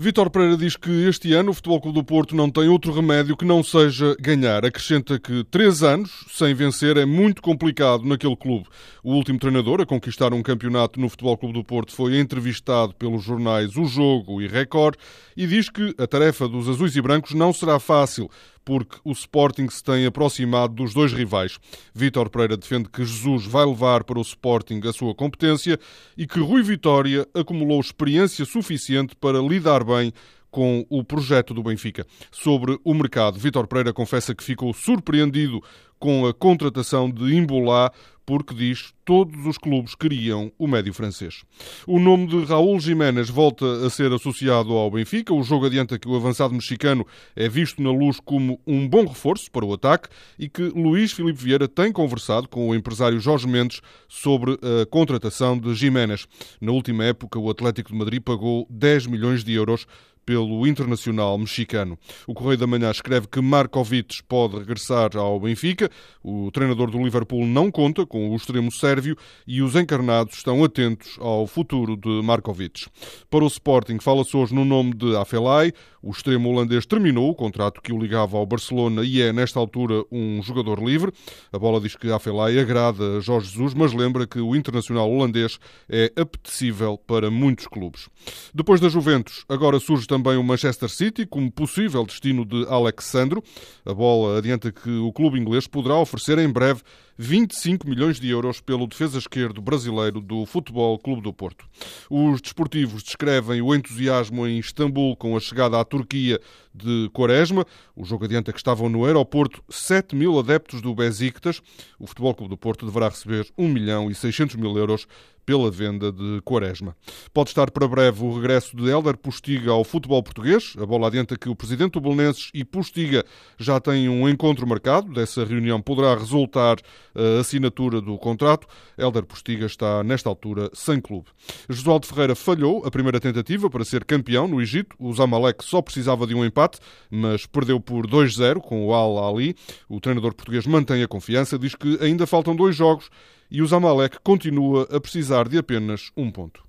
Vítor Pereira diz que este ano o Futebol Clube do Porto não tem outro remédio que não seja ganhar. Acrescenta que três anos sem vencer é muito complicado naquele clube. O último treinador a conquistar um campeonato no Futebol Clube do Porto foi entrevistado pelos jornais O Jogo e Record e diz que a tarefa dos azuis e brancos não será fácil porque o Sporting se tem aproximado dos dois rivais. Vítor Pereira defende que Jesus vai levar para o Sporting a sua competência e que Rui Vitória acumulou experiência suficiente para lidar bem com o projeto do Benfica. Sobre o mercado, Vítor Pereira confessa que ficou surpreendido com a contratação de Imbolá, porque diz todos os clubes queriam o médio francês. O nome de Raul Jiménez volta a ser associado ao Benfica. O jogo adianta que o avançado mexicano é visto na luz como um bom reforço para o ataque e que Luís Filipe Vieira tem conversado com o empresário Jorge Mendes sobre a contratação de Jiménez. Na última época, o Atlético de Madrid pagou 10 milhões de euros pelo internacional mexicano. O Correio da Manhã escreve que Markovic pode regressar ao Benfica. O treinador do Liverpool não conta com o extremo sérvio e os encarnados estão atentos ao futuro de Markovic. Para o Sporting, fala-se hoje no nome de Afelai. O extremo holandês terminou o contrato que o ligava ao Barcelona e é, nesta altura, um jogador livre. A bola diz que Afelai agrada a Jorge Jesus, mas lembra que o internacional holandês é apetecível para muitos clubes. Depois da Juventus, agora surge também também o Manchester City como possível destino de Alexandro. A bola adianta que o clube inglês poderá oferecer em breve 25 milhões de euros pelo defesa esquerdo brasileiro do Futebol Clube do Porto. Os desportivos descrevem o entusiasmo em Istambul com a chegada à Turquia de Quaresma. O jogo adianta que estavam no aeroporto 7 mil adeptos do Besiktas. O Futebol Clube do Porto deverá receber 1 milhão e 600 mil euros pela venda de Quaresma. Pode estar para breve o regresso de Helder Postiga ao futebol português. A bola adianta que o presidente do Belenenses e Postiga já têm um encontro marcado. Dessa reunião poderá resultar a assinatura do contrato. Helder Postiga está, nesta altura, sem clube. Josualdo Ferreira falhou a primeira tentativa para ser campeão no Egito. O Zamalek só precisava de um empate, mas perdeu por 2-0 com o Al-Ali. O treinador português mantém a confiança, diz que ainda faltam dois jogos e o Zamalek continua a precisar de apenas um ponto.